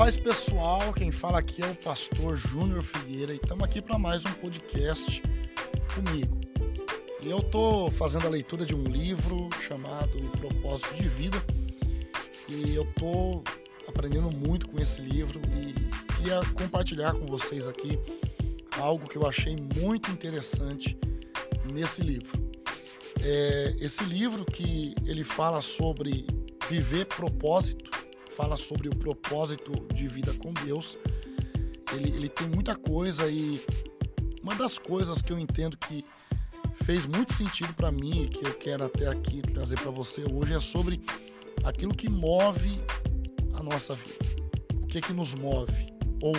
paz pessoal, quem fala aqui é o pastor Júnior Figueira e estamos aqui para mais um podcast comigo. E eu estou fazendo a leitura de um livro chamado Propósito de Vida e eu estou aprendendo muito com esse livro e queria compartilhar com vocês aqui algo que eu achei muito interessante nesse livro. É esse livro que ele fala sobre viver propósito fala sobre o propósito de vida com Deus. Ele, ele tem muita coisa e uma das coisas que eu entendo que fez muito sentido para mim, que eu quero até aqui trazer para você hoje, é sobre aquilo que move a nossa vida. O que que nos move? Ou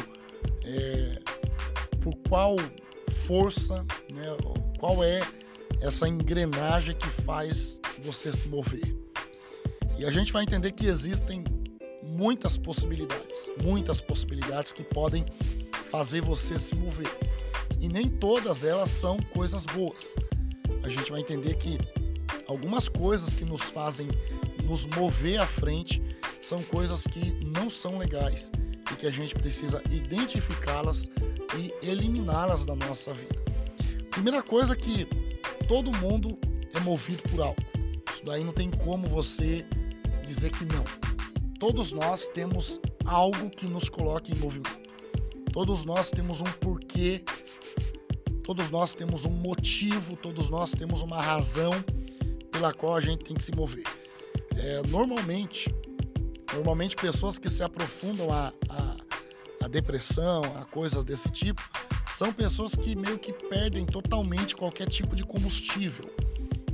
é, por qual força, né, qual é essa engrenagem que faz você se mover? E a gente vai entender que existem muitas possibilidades, muitas possibilidades que podem fazer você se mover. E nem todas elas são coisas boas. A gente vai entender que algumas coisas que nos fazem nos mover à frente são coisas que não são legais e que a gente precisa identificá-las e eliminá-las da nossa vida. Primeira coisa que todo mundo é movido por algo. Isso daí não tem como você dizer que não todos nós temos algo que nos coloca em movimento. Todos nós temos um porquê, todos nós temos um motivo, todos nós temos uma razão pela qual a gente tem que se mover. É, normalmente, normalmente pessoas que se aprofundam a, a, a depressão, a coisas desse tipo, são pessoas que meio que perdem totalmente qualquer tipo de combustível.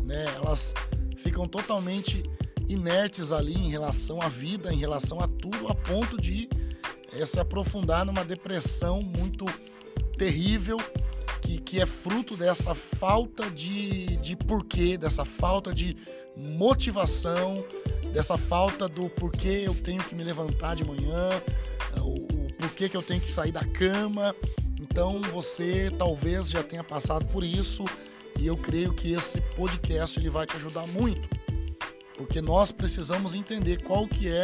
Né? Elas ficam totalmente inertes ali em relação à vida, em relação a tudo, a ponto de é, se aprofundar numa depressão muito terrível, que, que é fruto dessa falta de, de porquê, dessa falta de motivação, dessa falta do porquê eu tenho que me levantar de manhã, o, o porquê que eu tenho que sair da cama. Então você talvez já tenha passado por isso e eu creio que esse podcast ele vai te ajudar muito porque nós precisamos entender qual que é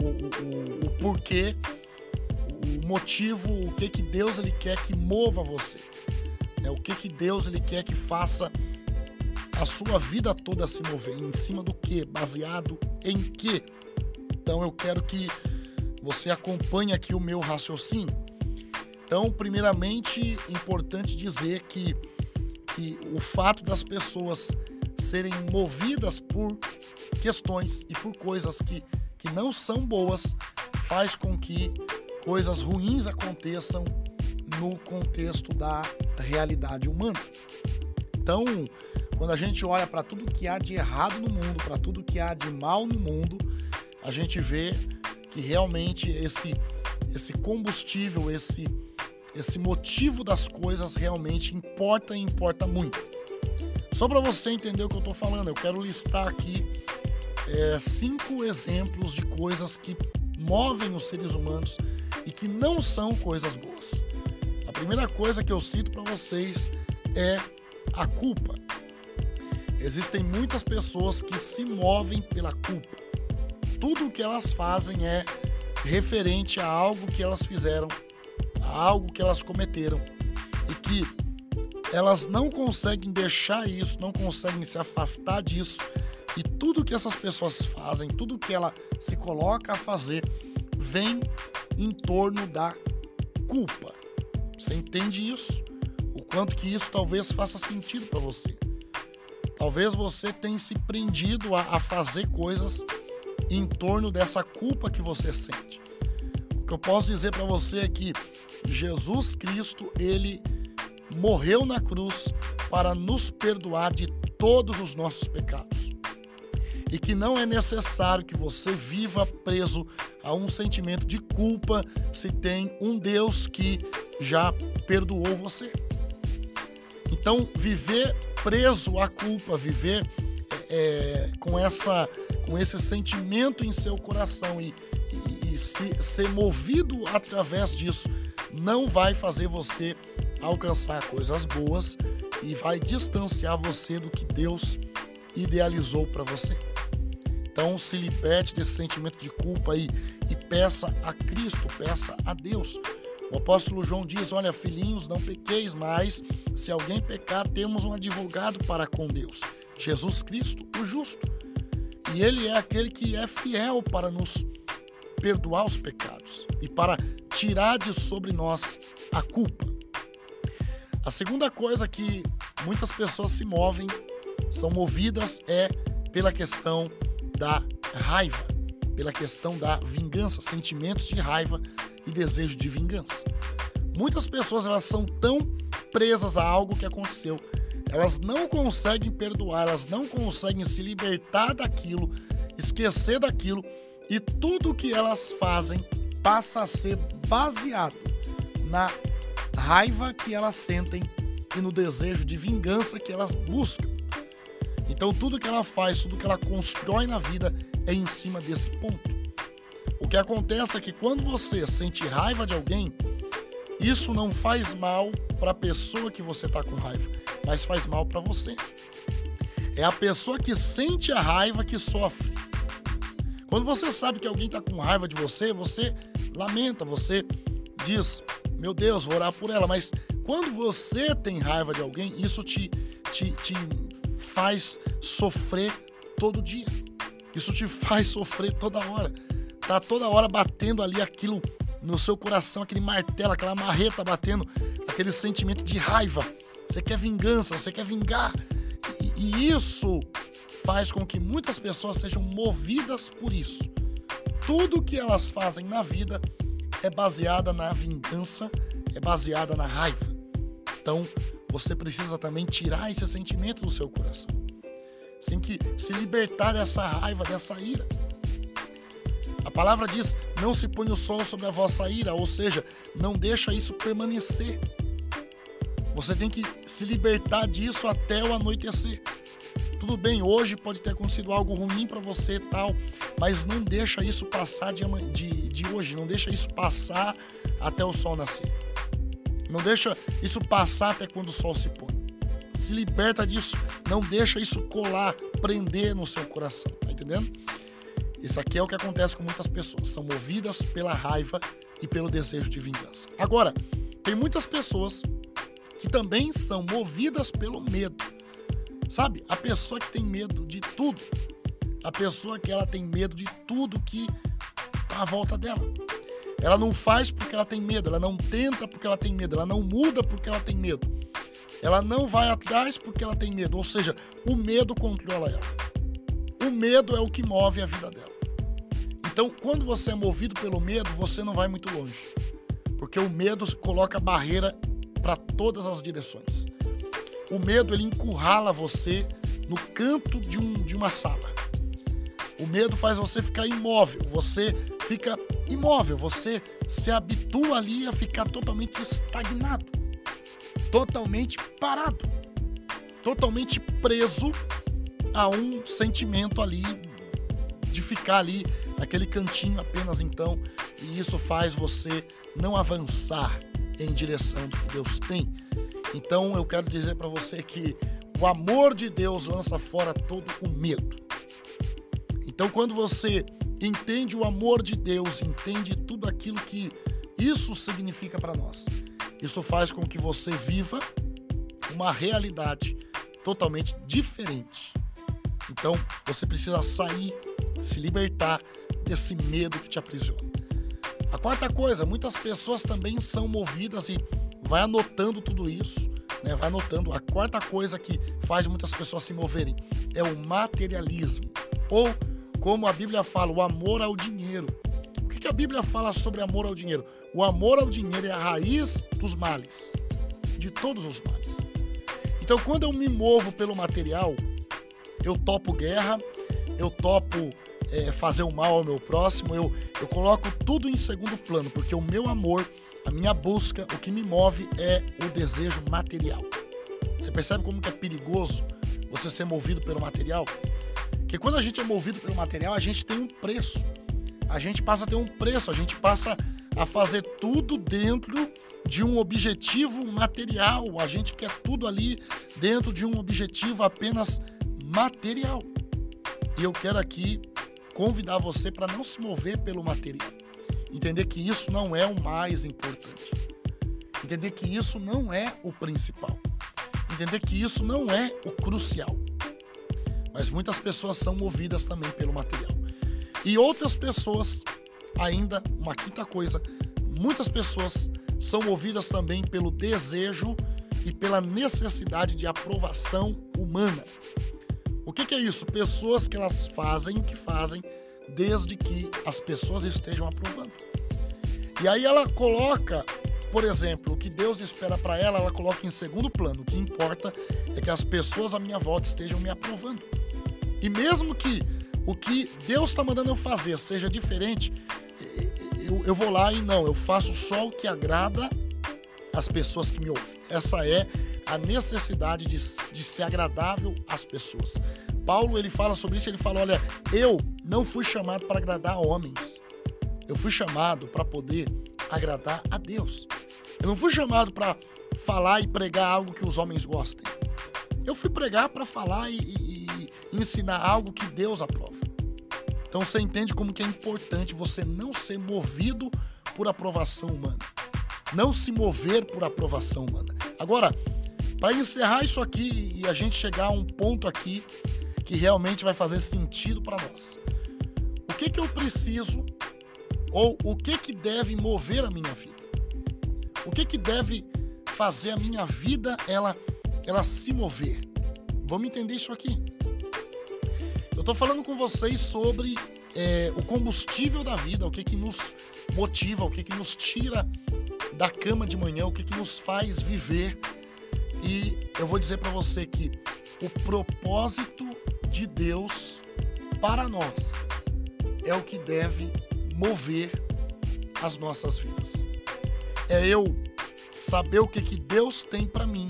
o, o, o porquê, o motivo, o que que Deus ele quer que mova você, é o que que Deus ele quer que faça a sua vida toda se mover, em cima do que, baseado em que. Então eu quero que você acompanhe aqui o meu raciocínio. Então, primeiramente, importante dizer que, que o fato das pessoas serem movidas por questões e por coisas que, que não são boas, faz com que coisas ruins aconteçam no contexto da realidade humana. Então, quando a gente olha para tudo que há de errado no mundo, para tudo que há de mal no mundo, a gente vê que realmente esse esse combustível, esse esse motivo das coisas realmente importa e importa muito. Só para você entender o que eu estou falando, eu quero listar aqui é, cinco exemplos de coisas que movem os seres humanos e que não são coisas boas. A primeira coisa que eu cito para vocês é a culpa. Existem muitas pessoas que se movem pela culpa. Tudo o que elas fazem é referente a algo que elas fizeram, a algo que elas cometeram e que elas não conseguem deixar isso, não conseguem se afastar disso. E tudo que essas pessoas fazem, tudo que ela se coloca a fazer, vem em torno da culpa. Você entende isso? O quanto que isso talvez faça sentido para você. Talvez você tenha se prendido a, a fazer coisas em torno dessa culpa que você sente. O que eu posso dizer para você é que Jesus Cristo, ele morreu na cruz para nos perdoar de todos os nossos pecados. E que não é necessário que você viva preso a um sentimento de culpa se tem um Deus que já perdoou você. Então, viver preso à culpa, viver é, com, essa, com esse sentimento em seu coração e, e, e se, ser movido através disso, não vai fazer você alcançar coisas boas e vai distanciar você do que Deus idealizou para você. Então se liberte desse sentimento de culpa aí e peça a Cristo, peça a Deus. O apóstolo João diz: Olha, filhinhos, não pequeis, mas se alguém pecar, temos um advogado para com Deus, Jesus Cristo, o justo. E ele é aquele que é fiel para nos perdoar os pecados e para tirar de sobre nós a culpa. A segunda coisa que muitas pessoas se movem, são movidas é pela questão da raiva, pela questão da vingança, sentimentos de raiva e desejo de vingança. Muitas pessoas elas são tão presas a algo que aconteceu, elas não conseguem perdoar, elas não conseguem se libertar daquilo, esquecer daquilo e tudo que elas fazem passa a ser baseado na raiva que elas sentem e no desejo de vingança que elas buscam. Então tudo que ela faz, tudo que ela constrói na vida é em cima desse ponto. O que acontece é que quando você sente raiva de alguém, isso não faz mal para a pessoa que você está com raiva, mas faz mal para você. É a pessoa que sente a raiva que sofre. Quando você sabe que alguém está com raiva de você, você lamenta, você diz: Meu Deus, vou orar por ela. Mas quando você tem raiva de alguém, isso te, te, te faz sofrer todo dia. Isso te faz sofrer toda hora tá toda hora batendo ali aquilo no seu coração, aquele martelo, aquela marreta batendo, aquele sentimento de raiva. Você quer vingança, você quer vingar. E, e isso faz com que muitas pessoas sejam movidas por isso. Tudo que elas fazem na vida é baseada na vingança, é baseada na raiva. Então, você precisa também tirar esse sentimento do seu coração. Você tem que se libertar dessa raiva, dessa ira. A palavra diz: não se põe o sol sobre a vossa ira, ou seja, não deixa isso permanecer. Você tem que se libertar disso até o anoitecer. Tudo bem, hoje pode ter acontecido algo ruim para você tal, mas não deixa isso passar de, de, de hoje, não deixa isso passar até o sol nascer. Não deixa isso passar até quando o sol se põe. Se liberta disso, não deixa isso colar, prender no seu coração, tá entendendo? Isso aqui é o que acontece com muitas pessoas, são movidas pela raiva e pelo desejo de vingança. Agora, tem muitas pessoas que também são movidas pelo medo. Sabe? A pessoa que tem medo de tudo. A pessoa que ela tem medo de tudo que tá à volta dela. Ela não faz porque ela tem medo, ela não tenta porque ela tem medo, ela não muda porque ela tem medo. Ela não vai atrás porque ela tem medo, ou seja, o medo controla ela. O medo é o que move a vida dela. Então, quando você é movido pelo medo, você não vai muito longe. Porque o medo coloca barreira para todas as direções. O medo ele encurrala você no canto de, um, de uma sala. O medo faz você ficar imóvel, você fica imóvel, você se habitua ali a ficar totalmente estagnado, totalmente parado, totalmente preso a um sentimento ali de ficar ali naquele cantinho apenas então, e isso faz você não avançar em direção do que Deus tem. Então eu quero dizer para você que o amor de Deus lança fora todo o medo. Então quando você entende o amor de Deus, entende tudo aquilo que isso significa para nós, isso faz com que você viva uma realidade totalmente diferente. Então você precisa sair, se libertar desse medo que te aprisiona. A quarta coisa, muitas pessoas também são movidas e vai anotando tudo isso, né? Vai anotando. A quarta coisa que faz muitas pessoas se moverem é o materialismo, ou como a Bíblia fala, o amor ao dinheiro. O que a Bíblia fala sobre amor ao dinheiro? O amor ao dinheiro é a raiz dos males, de todos os males. Então, quando eu me movo pelo material, eu topo guerra, eu topo é, fazer o mal ao meu próximo, eu, eu coloco tudo em segundo plano, porque o meu amor, a minha busca, o que me move é o desejo material. Você percebe como que é perigoso você ser movido pelo material? Porque quando a gente é movido pelo material, a gente tem um preço. A gente passa a ter um preço, a gente passa a fazer tudo dentro de um objetivo material. A gente quer tudo ali dentro de um objetivo apenas material. E eu quero aqui convidar você para não se mover pelo material. Entender que isso não é o mais importante. Entender que isso não é o principal. Entender que isso não é o crucial. Mas muitas pessoas são movidas também pelo material. E outras pessoas, ainda, uma quinta coisa, muitas pessoas são movidas também pelo desejo e pela necessidade de aprovação humana. O que, que é isso? Pessoas que elas fazem o que fazem desde que as pessoas estejam aprovando. E aí ela coloca, por exemplo, o que Deus espera para ela, ela coloca em segundo plano. O que importa é que as pessoas à minha volta estejam me aprovando. E mesmo que o que Deus está mandando eu fazer seja diferente, eu, eu vou lá e não, eu faço só o que agrada as pessoas que me ouvem. Essa é a necessidade de, de ser agradável às pessoas. Paulo ele fala sobre isso, ele fala, olha, eu não fui chamado para agradar homens. Eu fui chamado para poder agradar a Deus. Eu não fui chamado para falar e pregar algo que os homens gostem. Eu fui pregar para falar e, e, ensinar algo que Deus aprova. Então você entende como que é importante você não ser movido por aprovação humana. Não se mover por aprovação humana. Agora, para encerrar isso aqui e a gente chegar a um ponto aqui que realmente vai fazer sentido para nós. O que que eu preciso ou o que que deve mover a minha vida? O que que deve fazer a minha vida ela ela se mover? Vamos entender isso aqui. Eu estou falando com vocês sobre é, o combustível da vida, o que que nos motiva, o que que nos tira da cama de manhã, o que, que nos faz viver. E eu vou dizer para você que o propósito de Deus para nós é o que deve mover as nossas vidas. É eu saber o que, que Deus tem para mim,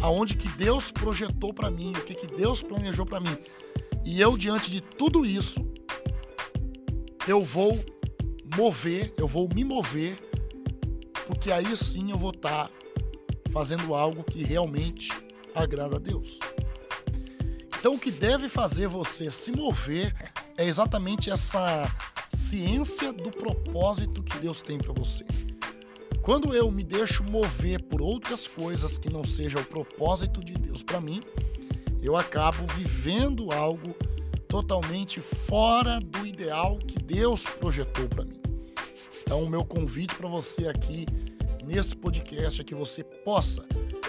aonde que Deus projetou para mim, o que, que Deus planejou para mim. E eu, diante de tudo isso, eu vou mover, eu vou me mover porque aí sim eu vou estar tá fazendo algo que realmente agrada a Deus. Então, o que deve fazer você se mover é exatamente essa ciência do propósito que Deus tem para você. Quando eu me deixo mover por outras coisas que não seja o propósito de Deus para mim, eu acabo vivendo algo totalmente fora do ideal que Deus projetou para mim. Então, o meu convite para você aqui nesse podcast é que você possa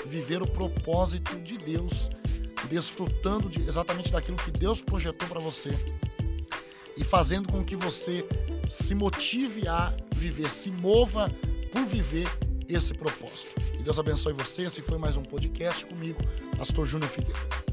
viver o propósito de Deus, desfrutando de, exatamente daquilo que Deus projetou para você e fazendo com que você se motive a viver, se mova por viver esse propósito. Que Deus abençoe você. Esse foi mais um podcast comigo, Pastor Júnior Figueiredo.